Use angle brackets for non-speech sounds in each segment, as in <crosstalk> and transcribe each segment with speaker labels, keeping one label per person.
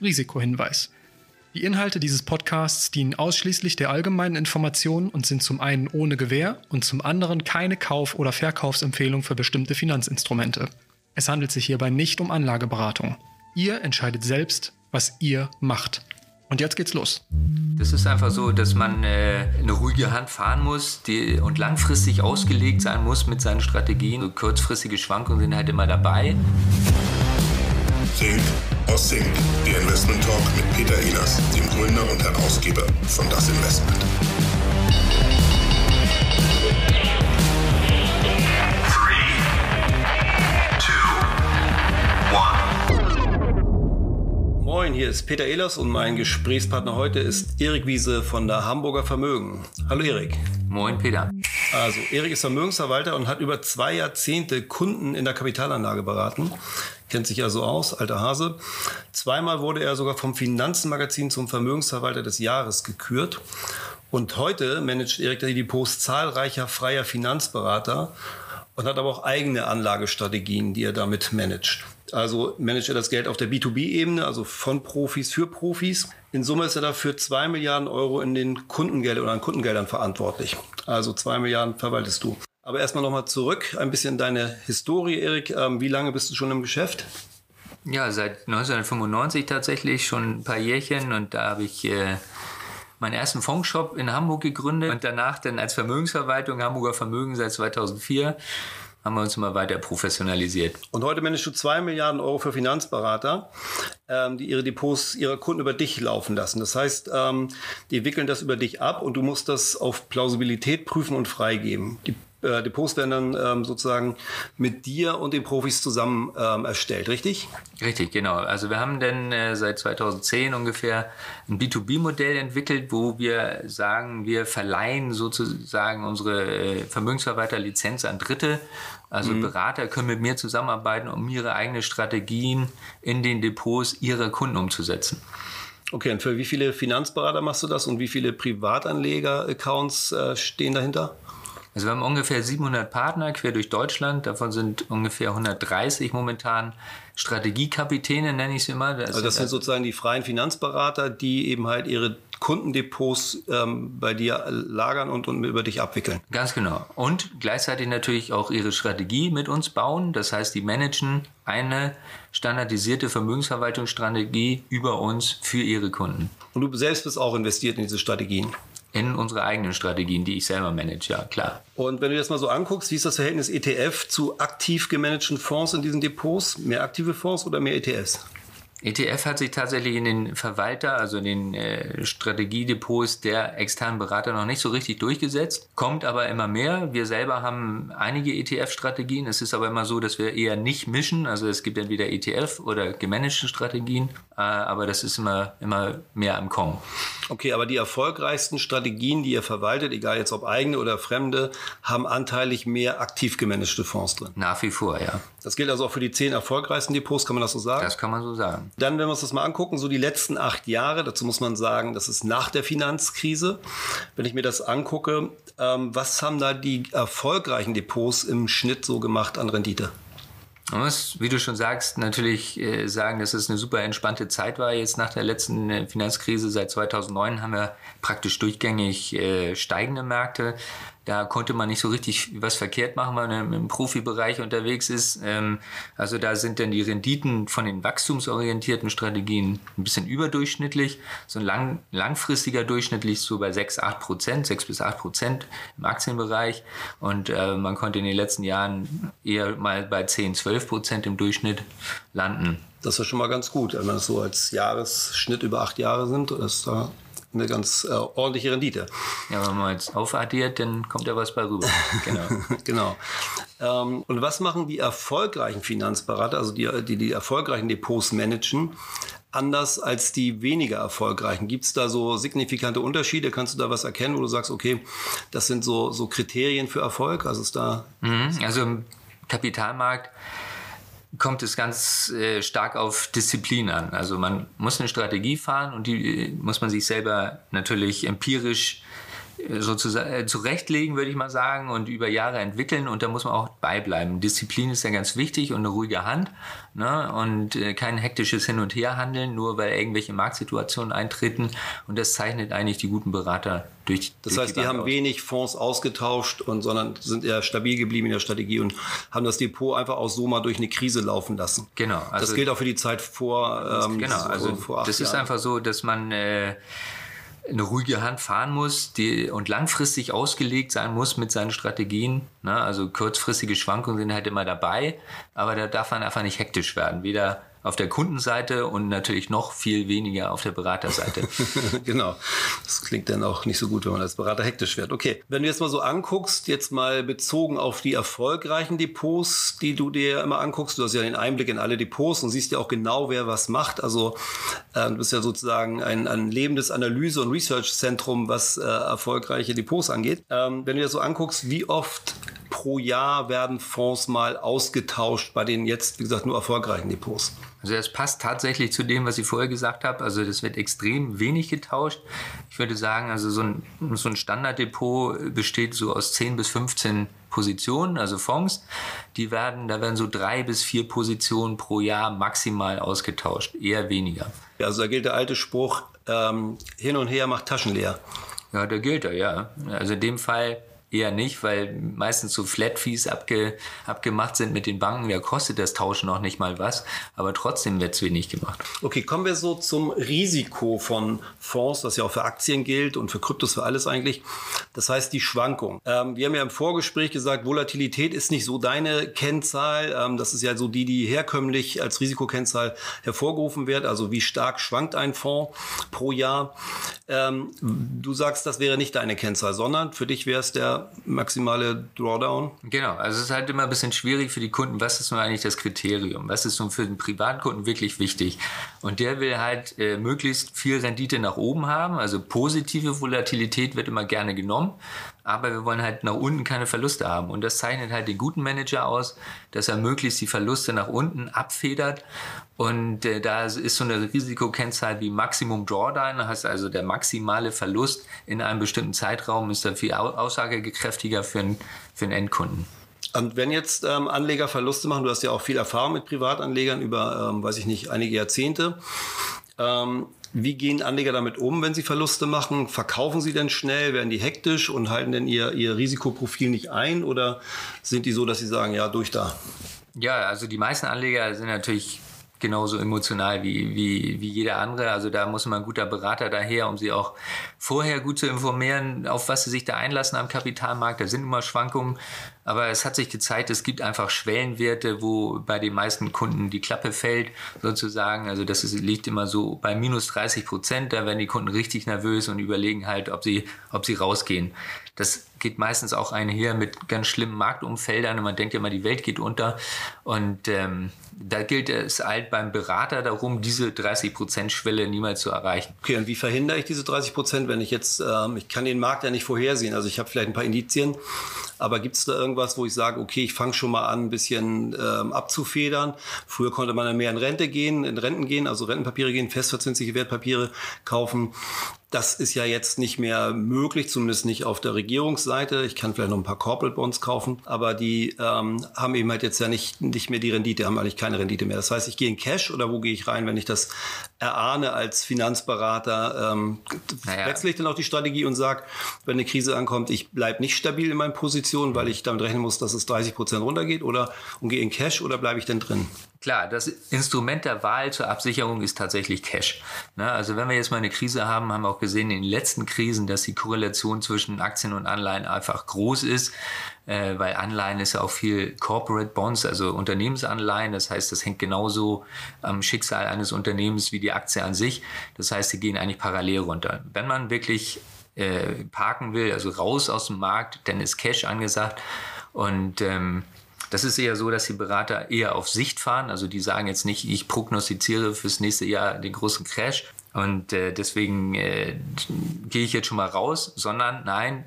Speaker 1: Risikohinweis. Die Inhalte dieses Podcasts dienen ausschließlich der allgemeinen Information und sind zum einen ohne Gewähr und zum anderen keine Kauf- oder Verkaufsempfehlung für bestimmte Finanzinstrumente. Es handelt sich hierbei nicht um Anlageberatung. Ihr entscheidet selbst, was ihr macht. Und jetzt geht's los.
Speaker 2: Das ist einfach so, dass man äh, eine ruhige Hand fahren muss die, und langfristig ausgelegt sein muss mit seinen Strategien. So kurzfristige Schwankungen sind halt immer dabei.
Speaker 3: Think aus Think, der Investment Talk mit Peter Ehlers, dem Gründer und Herausgeber von Das Investment.
Speaker 4: Moin, hier ist Peter Ehlers und mein Gesprächspartner heute ist Erik Wiese von der Hamburger Vermögen. Hallo Erik.
Speaker 2: Moin Peter.
Speaker 4: Also Erik ist Vermögensverwalter und hat über zwei Jahrzehnte Kunden in der Kapitalanlage beraten. Kennt sich also aus, alter Hase. Zweimal wurde er sogar vom Finanzenmagazin zum Vermögensverwalter des Jahres gekürt. Und heute managt Erik die Depots zahlreicher freier Finanzberater und hat aber auch eigene Anlagestrategien, die er damit managt. Also managt er das Geld auf der B2B-Ebene, also von Profis für Profis. In Summe ist er dafür zwei Milliarden Euro in den Kundengeldern oder an Kundengeldern verantwortlich. Also zwei Milliarden verwaltest du. Aber erstmal nochmal zurück, ein bisschen deine Historie, Erik. Ähm, wie lange bist du schon im Geschäft?
Speaker 2: Ja, seit 1995 tatsächlich, schon ein paar Jährchen. Und da habe ich äh, meinen ersten Fondsshop in Hamburg gegründet und danach dann als Vermögensverwaltung Hamburger Vermögen seit 2004 haben wir uns immer weiter professionalisiert.
Speaker 4: Und heute managst du zwei Milliarden Euro für Finanzberater, ähm, die ihre Depots ihrer Kunden über dich laufen lassen. Das heißt, ähm, die wickeln das über dich ab und du musst das auf Plausibilität prüfen und freigeben. Die äh, Depots werden dann ähm, sozusagen mit dir und den Profis zusammen ähm, erstellt, richtig?
Speaker 2: Richtig, genau. Also wir haben dann äh, seit 2010 ungefähr ein B2B-Modell entwickelt, wo wir sagen, wir verleihen sozusagen unsere äh, Vermögensverwalter-Lizenz an Dritte. Also mhm. Berater können mit mir zusammenarbeiten, um ihre eigenen Strategien in den Depots ihrer Kunden umzusetzen.
Speaker 4: Okay, und für wie viele Finanzberater machst du das und wie viele Privatanleger-Accounts äh, stehen dahinter?
Speaker 2: Also wir haben ungefähr 700 Partner quer durch Deutschland. Davon sind ungefähr 130 momentan Strategiekapitäne, nenne ich sie immer.
Speaker 4: Das also das sind sozusagen die freien Finanzberater, die eben halt ihre Kundendepots ähm, bei dir lagern und, und über dich abwickeln.
Speaker 2: Ganz genau. Und gleichzeitig natürlich auch ihre Strategie mit uns bauen. Das heißt, die managen eine standardisierte Vermögensverwaltungsstrategie über uns für ihre Kunden.
Speaker 4: Und du selbst bist auch investiert in diese Strategien
Speaker 2: in unsere eigenen Strategien, die ich selber manage, ja, klar.
Speaker 4: Und wenn du das mal so anguckst, wie ist das Verhältnis ETF zu aktiv gemanagten Fonds in diesen Depots? Mehr aktive Fonds oder mehr ETFs?
Speaker 2: ETF hat sich tatsächlich in den Verwalter, also in den äh, Strategiedepots der externen Berater noch nicht so richtig durchgesetzt, kommt aber immer mehr. Wir selber haben einige ETF-Strategien. Es ist aber immer so, dass wir eher nicht mischen. Also es gibt entweder ETF oder gemanagte Strategien, äh, aber das ist immer, immer mehr am Kommen.
Speaker 4: Okay, aber die erfolgreichsten Strategien, die ihr verwaltet, egal jetzt ob eigene oder fremde, haben anteilig mehr aktiv gemanagte Fonds drin.
Speaker 2: Nach wie vor, ja.
Speaker 4: Das gilt also auch für die zehn erfolgreichsten Depots, kann man das so sagen?
Speaker 2: Das kann man so sagen.
Speaker 4: Dann, wenn wir uns das mal angucken, so die letzten acht Jahre, dazu muss man sagen, das ist nach der Finanzkrise. Wenn ich mir das angucke, ähm, was haben da die erfolgreichen Depots im Schnitt so gemacht an Rendite?
Speaker 2: Man muss, wie du schon sagst, natürlich äh, sagen, dass es eine super entspannte Zeit war. Jetzt nach der letzten äh, Finanzkrise seit 2009 haben wir praktisch durchgängig äh, steigende Märkte. Da konnte man nicht so richtig was verkehrt machen, wenn man im Profibereich unterwegs ist. Ähm, also da sind dann die Renditen von den wachstumsorientierten Strategien ein bisschen überdurchschnittlich. So ein lang, langfristiger Durchschnitt liegt so bei 6, 8 Prozent, 6 bis 8 Prozent im Aktienbereich. Und äh, man konnte in den letzten Jahren eher mal bei 10, 12 Prozent im Durchschnitt landen.
Speaker 4: Das ist schon mal ganz gut, wenn man das so als Jahresschnitt über acht Jahre sind. Ist da eine ganz äh, ordentliche Rendite.
Speaker 2: Ja, wenn man jetzt aufaddiert, dann kommt ja was bei rüber. <laughs>
Speaker 4: Genau. genau. Ähm, und was machen die erfolgreichen Finanzberater, also die, die die erfolgreichen Depots managen, anders als die weniger erfolgreichen? Gibt es da so signifikante Unterschiede? Kannst du da was erkennen, wo du sagst, okay, das sind so, so Kriterien für Erfolg? Also ist da.
Speaker 2: Mhm, also im Kapitalmarkt kommt es ganz äh, stark auf Disziplin an. Also man muss eine Strategie fahren und die äh, muss man sich selber natürlich empirisch sozusagen äh, zurechtlegen, würde ich mal sagen, und über Jahre entwickeln. Und da muss man auch beibleiben. Disziplin ist ja ganz wichtig und eine ruhige Hand. Ne? Und äh, kein hektisches Hin- und Herhandeln, nur weil irgendwelche Marktsituationen eintreten. Und das zeichnet eigentlich die guten Berater durch.
Speaker 4: Das
Speaker 2: durch
Speaker 4: heißt, die, die haben aus. wenig Fonds ausgetauscht und sondern sind eher stabil geblieben in der Strategie und haben das Depot einfach auch so mal durch eine Krise laufen lassen.
Speaker 2: Genau.
Speaker 4: Also, das gilt auch für die Zeit vor.
Speaker 2: Ähm, genau. Also vor das ist Jahren. einfach so, dass man äh, eine ruhige Hand fahren muss die, und langfristig ausgelegt sein muss mit seinen Strategien. Ne? Also kurzfristige Schwankungen sind halt immer dabei, aber da darf man einfach nicht hektisch werden. Weder auf der Kundenseite und natürlich noch viel weniger auf der Beraterseite. <laughs>
Speaker 4: genau. Das klingt dann auch nicht so gut, wenn man als Berater hektisch wird. Okay, wenn du jetzt mal so anguckst, jetzt mal bezogen auf die erfolgreichen Depots, die du dir immer anguckst, du hast ja den Einblick in alle Depots und siehst ja auch genau, wer was macht. Also äh, du bist ja sozusagen ein, ein lebendes Analyse- und Research-Zentrum, was äh, erfolgreiche Depots angeht. Ähm, wenn du dir so anguckst, wie oft pro Jahr werden Fonds mal ausgetauscht bei den jetzt, wie gesagt, nur erfolgreichen Depots?
Speaker 2: Also das passt tatsächlich zu dem, was ich vorher gesagt habe. Also das wird extrem wenig getauscht. Ich würde sagen, also so ein, so ein Standarddepot besteht so aus 10 bis 15 Positionen, also Fonds. Die werden, da werden so drei bis vier Positionen pro Jahr maximal ausgetauscht, eher weniger.
Speaker 4: Ja, also da gilt der alte Spruch, ähm, hin und her macht Taschen leer.
Speaker 2: Ja, der gilt er, ja. Also in dem Fall Eher nicht, weil meistens so Flat-Fees abge, abgemacht sind mit den Banken. Da kostet das Tauschen noch nicht mal was, aber trotzdem wird es wenig gemacht.
Speaker 4: Okay, kommen wir so zum Risiko von Fonds, das ja auch für Aktien gilt und für Kryptos, für alles eigentlich. Das heißt die Schwankung. Ähm, wir haben ja im Vorgespräch gesagt, Volatilität ist nicht so deine Kennzahl. Ähm, das ist ja so die, die herkömmlich als Risikokennzahl hervorgerufen wird. Also wie stark schwankt ein Fonds pro Jahr. Ähm, du sagst, das wäre nicht deine Kennzahl, sondern für dich wäre es der maximale Drawdown?
Speaker 2: Genau, also es ist halt immer ein bisschen schwierig für die Kunden, was ist nun eigentlich das Kriterium? Was ist nun für den Privatkunden wirklich wichtig? Und der will halt äh, möglichst viel Rendite nach oben haben, also positive Volatilität wird immer gerne genommen, aber wir wollen halt nach unten keine Verluste haben. Und das zeichnet halt den guten Manager aus, dass er möglichst die Verluste nach unten abfedert. Und äh, da ist so eine Risikokennzahl wie Maximum Drawdown, das heißt also der maximale Verlust in einem bestimmten Zeitraum ist da viel aussagekräftiger für einen, für Endkunden.
Speaker 4: Und wenn jetzt ähm, Anleger Verluste machen, du hast ja auch viel Erfahrung mit Privatanlegern über, ähm, weiß ich nicht, einige Jahrzehnte. Ähm, wie gehen Anleger damit um, wenn sie Verluste machen? Verkaufen sie denn schnell? Werden die hektisch und halten denn ihr, ihr Risikoprofil nicht ein? Oder sind die so, dass sie sagen, ja, durch da?
Speaker 2: Ja, also die meisten Anleger sind natürlich genauso emotional wie, wie, wie jeder andere. Also da muss man ein guter Berater daher, um sie auch vorher gut zu informieren, auf was sie sich da einlassen am Kapitalmarkt. Da sind immer Schwankungen. Aber es hat sich gezeigt, es gibt einfach Schwellenwerte, wo bei den meisten Kunden die Klappe fällt, sozusagen. Also das ist, liegt immer so bei minus 30 Prozent. Da werden die Kunden richtig nervös und überlegen halt, ob sie, ob sie rausgehen. Das geht meistens auch einher mit ganz schlimmen Marktumfeldern und man denkt ja immer, die Welt geht unter. Und ähm, da gilt es halt beim Berater darum, diese 30%-Schwelle niemals zu erreichen.
Speaker 4: Okay, und wie verhindere ich diese 30% wenn ich jetzt, ähm, ich kann den Markt ja nicht vorhersehen, also ich habe vielleicht ein paar Indizien, aber gibt es da irgendwas, wo ich sage, okay, ich fange schon mal an, ein bisschen ähm, abzufedern? Früher konnte man dann mehr in Rente gehen, in Renten gehen, also Rentenpapiere gehen, festverzinsliche Wertpapiere kaufen. Das ist ja jetzt nicht mehr möglich, zumindest nicht auf der Regierungsseite. Ich kann vielleicht noch ein paar Corporate Bonds kaufen, aber die ähm, haben eben halt jetzt ja nicht, nicht mehr die Rendite, haben eigentlich keine Rendite mehr. Das heißt, ich gehe in Cash oder wo gehe ich rein, wenn ich das erahne als Finanzberater? Ähm, naja. Wechsle ich dann auch die Strategie und sage, wenn eine Krise ankommt, ich bleibe nicht stabil in meinen Positionen, weil ich damit rechnen muss, dass es 30 Prozent runtergeht oder und gehe in Cash oder bleibe ich denn drin?
Speaker 2: Klar, das Instrument der Wahl zur Absicherung ist tatsächlich Cash. Ne? Also wenn wir jetzt mal eine Krise haben, haben wir auch gesehen in den letzten Krisen, dass die Korrelation zwischen Aktien und Anleihen einfach groß ist, äh, weil Anleihen ist ja auch viel Corporate Bonds, also Unternehmensanleihen. Das heißt, das hängt genauso am Schicksal eines Unternehmens wie die Aktie an sich. Das heißt, sie gehen eigentlich parallel runter. Wenn man wirklich äh, parken will, also raus aus dem Markt, dann ist Cash angesagt und ähm, das ist eher so, dass die Berater eher auf Sicht fahren. Also die sagen jetzt nicht, ich prognostiziere fürs nächste Jahr den großen Crash und äh, deswegen äh, gehe ich jetzt schon mal raus, sondern nein,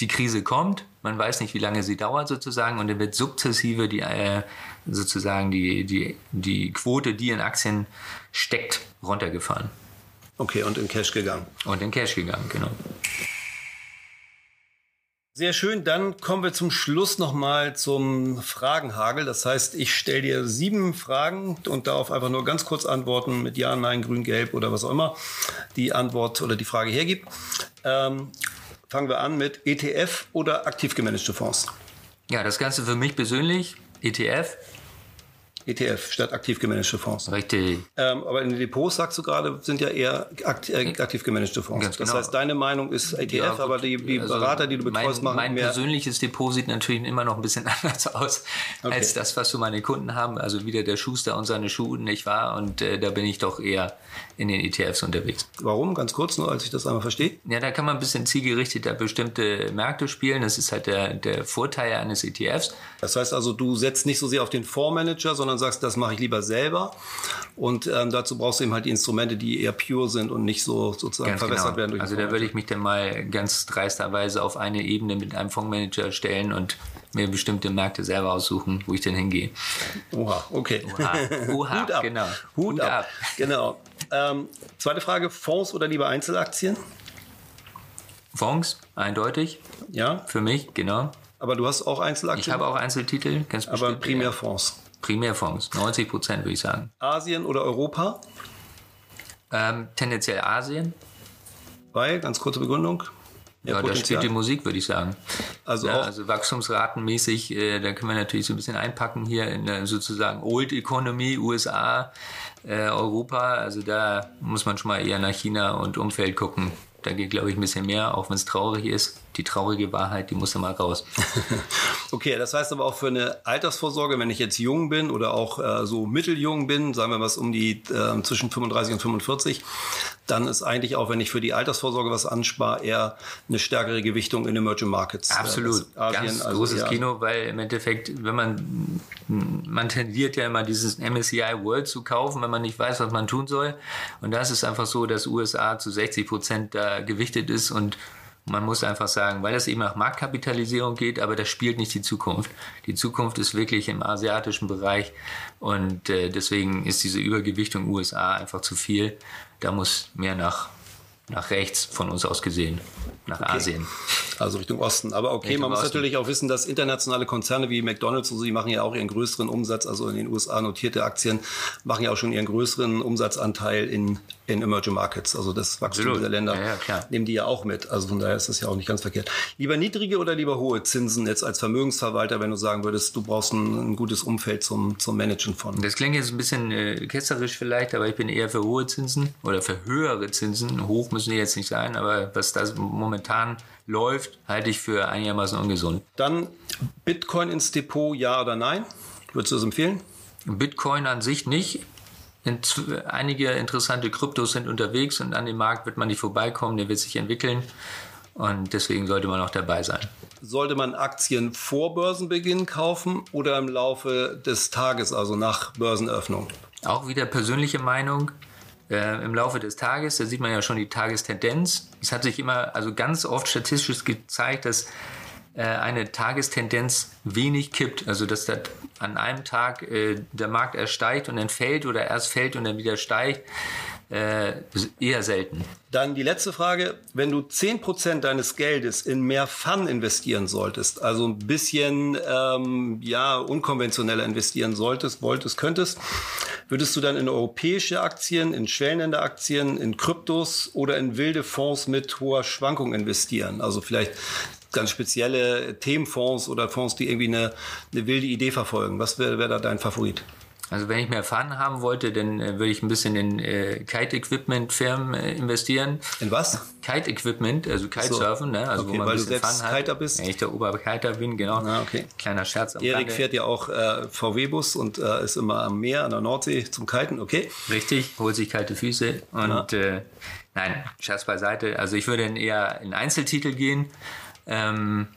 Speaker 2: die Krise kommt, man weiß nicht, wie lange sie dauert sozusagen und dann wird sukzessive die äh, sozusagen die, die, die Quote, die in Aktien steckt, runtergefahren.
Speaker 4: Okay, und in Cash gegangen.
Speaker 2: Und in Cash gegangen, genau.
Speaker 4: Sehr schön, dann kommen wir zum Schluss nochmal zum Fragenhagel. Das heißt, ich stelle dir sieben Fragen und darauf einfach nur ganz kurz antworten mit Ja, Nein, Grün, Gelb oder was auch immer die Antwort oder die Frage hergibt. Ähm, fangen wir an mit ETF oder aktiv gemanagte Fonds.
Speaker 2: Ja, das Ganze für mich persönlich, ETF,
Speaker 4: ETF statt aktiv gemanagte Fonds.
Speaker 2: Richtig.
Speaker 4: Ähm, aber in den Depots, sagst du gerade, sind ja eher akt äh, aktiv gemanagte Fonds.
Speaker 2: Ganz
Speaker 4: Das
Speaker 2: genau.
Speaker 4: heißt, deine Meinung ist ETF,
Speaker 2: Ja,
Speaker 4: aber die, die
Speaker 2: Also
Speaker 4: Berater, die du betreust,
Speaker 2: mein,
Speaker 4: machen
Speaker 2: Mein
Speaker 4: mehr.
Speaker 2: persönliches Depot sieht natürlich immer noch ein bisschen <laughs> anders aus
Speaker 4: Okay.
Speaker 2: als das, was so meine Kunden haben. Also wieder der Schuster und seine Schuhe, nicht wahr? Und äh, da bin ich doch eher in den ETFs unterwegs.
Speaker 4: Warum? Ganz kurz, nur als ich das einmal verstehe.
Speaker 2: Ja, da kann man ein bisschen zielgerichteter bestimmte Märkte spielen. Das ist halt der, der Vorteil eines ETFs.
Speaker 4: Das heißt also, du setzt nicht so sehr auf den Fondsmanager, sondern sagst, das mache ich lieber selber. Und ähm, dazu brauchst du eben halt die Instrumente, die eher pure sind und nicht so sozusagen
Speaker 2: Ganz
Speaker 4: verwässert
Speaker 2: genau.
Speaker 4: werden durch
Speaker 2: Also da würde ich mich dann mal ganz dreisterweise auf eine Ebene mit einem Fondsmanager stellen und mir bestimmte Märkte selber aussuchen, wo ich denn hingehe.
Speaker 4: Oha, okay.
Speaker 2: Oha, Oha, <laughs>
Speaker 4: Hut ab.
Speaker 2: genau.
Speaker 4: Hut,
Speaker 2: Hut
Speaker 4: ab.
Speaker 2: ab.
Speaker 4: Genau. Ähm, zweite Frage, Fonds oder lieber Einzelaktien?
Speaker 2: Fonds, eindeutig,
Speaker 4: Ja,
Speaker 2: für mich, genau.
Speaker 4: aber du hast auch
Speaker 2: Ich
Speaker 4: Einzelaktien,
Speaker 2: habe auch Einzeltitel, ganz
Speaker 4: aber
Speaker 2: bestimmt.
Speaker 4: Primärfonds.
Speaker 2: Primärfonds, 90 Prozent würde ich sagen.
Speaker 4: Asien oder Europa?
Speaker 2: Ähm, tendenziell Asien.
Speaker 4: Weil, ganz kurze Begründung.
Speaker 2: Ja, da
Speaker 4: Potenzial.
Speaker 2: spielt die Musik, würde ich sagen.
Speaker 4: Also
Speaker 2: ja, also wachstumsratenmäßig, äh, da können wir natürlich so ein bisschen einpacken hier in der sozusagen Old Economy, USA, äh, Europa. Also da muss man schon mal eher nach China und Umfeld gucken. Da geht, glaube ich, ein bisschen mehr, auch wenn es traurig ist. Die traurige Wahrheit, die muss da mal raus. <laughs>
Speaker 4: Okay, das heißt aber auch für eine Altersvorsorge, wenn ich jetzt jung bin oder auch äh, so mitteljung bin, sagen wir was um die äh, zwischen 35 und 45, dann ist eigentlich auch, wenn ich für die Altersvorsorge was anspare, eher eine stärkere Gewichtung in Emerging Markets. Äh,
Speaker 2: Absolut.
Speaker 4: das Asien,
Speaker 2: Ganz
Speaker 4: also
Speaker 2: großes
Speaker 4: eher-
Speaker 2: Kino, weil im Endeffekt, wenn man, man tendiert ja immer dieses MSCI World zu kaufen, wenn man nicht weiß, was man tun soll. Und da ist es einfach so, dass USA zu 60 Prozent da gewichtet ist und man muss einfach sagen, weil das eben nach Marktkapitalisierung geht, aber das spielt nicht die Zukunft. Die Zukunft ist wirklich im asiatischen Bereich und äh, deswegen ist diese Übergewichtung USA einfach zu viel. Da muss mehr nach, nach rechts von uns aus gesehen, nach Asien.
Speaker 4: Also Richtung Osten. Aber okay,
Speaker 2: Richtung
Speaker 4: man muss
Speaker 2: Osten.
Speaker 4: natürlich auch wissen, dass internationale Konzerne wie McDonalds, und so, die machen ja auch ihren größeren Umsatz, also in den USA notierte Aktien, machen ja auch schon ihren größeren Umsatzanteil in, in Emerging Markets. Also das Wachstum
Speaker 2: Absolut.
Speaker 4: dieser Länder
Speaker 2: Ja, ja,
Speaker 4: nehmen die ja auch mit. Also von daher ist das ja auch nicht ganz verkehrt. Lieber niedrige oder lieber hohe Zinsen jetzt als Vermögensverwalter, wenn du sagen würdest, du brauchst ein, ein gutes Umfeld zum, zum Managen von.
Speaker 2: Das klingt jetzt ein bisschen äh, ketzerisch vielleicht, aber ich bin eher für hohe Zinsen oder für höhere Zinsen. Hoch müssen die jetzt nicht sein, aber was das momentan läuft, halte ich für einigermaßen ungesund.
Speaker 4: Dann Bitcoin ins Depot, ja oder nein? Würdest du das empfehlen?
Speaker 2: Bitcoin an sich nicht. Einige interessante Kryptos sind unterwegs und an dem Markt wird man nicht vorbeikommen, der wird sich entwickeln und deswegen sollte man auch dabei sein.
Speaker 4: Sollte man Aktien vor Börsenbeginn kaufen oder im Laufe des Tages, also nach Börsenöffnung?
Speaker 2: Auch wieder persönliche Meinung. Äh, Im Laufe des Tages, da sieht man ja schon die Tagestendenz. Es hat sich immer, also ganz oft statistisch gezeigt, dass äh, eine Tagestendenz wenig kippt. Also dass da an einem Tag äh, der Markt erst steigt und dann fällt oder erst fällt und dann wieder steigt. Äh, eher selten.
Speaker 4: Dann die letzte Frage. Wenn du 10% deines Geldes in mehr Fun investieren solltest, also ein bisschen ähm, ja, unkonventioneller investieren solltest, wolltest, könntest, würdest du dann in europäische Aktien, in Schwellenländeraktien, in Kryptos oder in wilde Fonds mit hoher Schwankung investieren? Also vielleicht ganz spezielle Themenfonds oder Fonds, die irgendwie eine, eine wilde Idee verfolgen. Was wäre wär da dein Favorit?
Speaker 2: Also wenn ich mehr Fun haben wollte, dann äh, würde ich ein bisschen in äh, Kite-Equipment-Firmen äh, investieren.
Speaker 4: In was?
Speaker 2: Kite-Equipment, also Kitesurfen, ne? also
Speaker 4: Okay,
Speaker 2: wo man
Speaker 4: weil
Speaker 2: ein
Speaker 4: du
Speaker 2: bisschen
Speaker 4: selbst
Speaker 2: Fun hat.
Speaker 4: Kiter bist?
Speaker 2: Ja, ich der Oberkiter bin, genau.
Speaker 4: Ah, okay.
Speaker 2: Kleiner Scherz am
Speaker 4: Erik fährt ja auch äh, VW-Bus und äh, ist immer am Meer, an der Nordsee zum Kiten. Okay.
Speaker 2: Richtig, holt sich kalte Füße und äh, nein, Scherz beiseite. Also ich würde dann eher in Einzeltitel gehen. Ähm,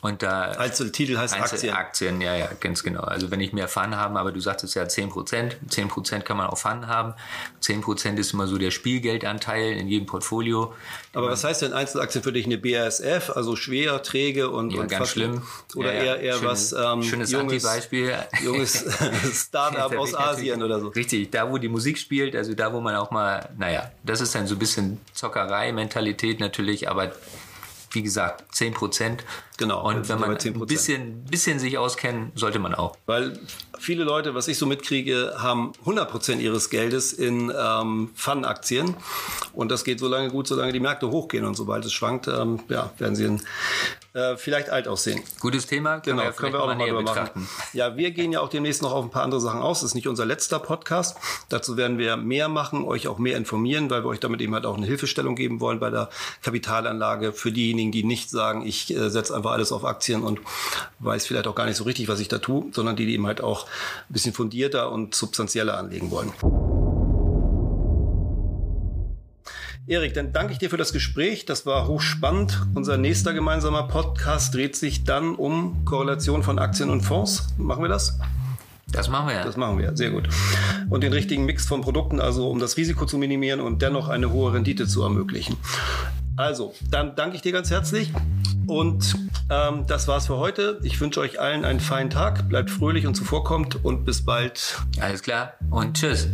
Speaker 2: und da
Speaker 4: Einzeltitel heißt Aktien.
Speaker 2: Aktien, ja, ja, ganz genau. Also wenn ich mehr Fun haben, aber du sagtest ja 10%, 10% kann man auch Fun haben. 10% ist immer so der Spielgeldanteil in jedem Portfolio.
Speaker 4: Aber was heißt denn Einzelaktien für dich? Eine BASF, also schwer, träge und,
Speaker 2: Ja,
Speaker 4: und
Speaker 2: ganz
Speaker 4: fast-
Speaker 2: schlimm.
Speaker 4: Oder
Speaker 2: Ja, ja.
Speaker 4: eher, eher
Speaker 2: Schön-
Speaker 4: was ähm,
Speaker 2: schönes
Speaker 4: junges,
Speaker 2: Antibeispiel.
Speaker 4: junges <laughs> Startup aus Asien oder so.
Speaker 2: Richtig, da wo die Musik spielt, also da wo man auch mal, naja, das ist dann so ein bisschen Zockerei-Mentalität natürlich, aber wie gesagt, 10 Prozent.
Speaker 4: Genau,
Speaker 2: Und
Speaker 4: das
Speaker 2: wenn man
Speaker 4: aber 10%.
Speaker 2: ein bisschen, bisschen sich auskennen, sollte man auch.
Speaker 4: Weil viele Leute, was ich so mitkriege, haben 100% ihres Geldes in ähm, Fun-Aktien. Und das geht so lange gut, solange die Märkte hochgehen. Und sobald es schwankt, ähm, ja, werden sie in, äh, vielleicht alt aussehen.
Speaker 2: Gutes Thema, können
Speaker 4: Genau,
Speaker 2: wir,
Speaker 4: können wir auch
Speaker 2: mal
Speaker 4: nochmal
Speaker 2: näher
Speaker 4: machen. Ja, wir gehen ja auch demnächst noch auf ein paar andere Sachen aus. Das ist nicht unser letzter Podcast. Dazu werden wir mehr machen, euch auch mehr informieren, weil wir euch damit eben halt auch eine Hilfestellung geben wollen bei der Kapitalanlage für diejenigen, die nicht sagen, ich äh, setze einfach alles auf Aktien und weiß vielleicht auch gar nicht so richtig, was ich da tue, sondern die, die eben halt auch ein bisschen fundierter und substanzieller anlegen wollen. Erik, dann danke ich dir für das Gespräch. Das war hochspannend. Unser nächster gemeinsamer Podcast dreht sich dann um Korrelation von Aktien und Fonds. Machen wir das?
Speaker 2: Das machen wir ja.
Speaker 4: Das machen wir, sehr gut. Und den richtigen Mix von Produkten, also um das Risiko zu minimieren und dennoch eine hohe Rendite zu ermöglichen. Also, dann danke ich dir ganz herzlich. Und ähm, das war's für heute. Ich wünsche euch allen einen feinen Tag. Bleibt fröhlich und zuvorkommt und bis bald.
Speaker 2: Alles klar und tschüss.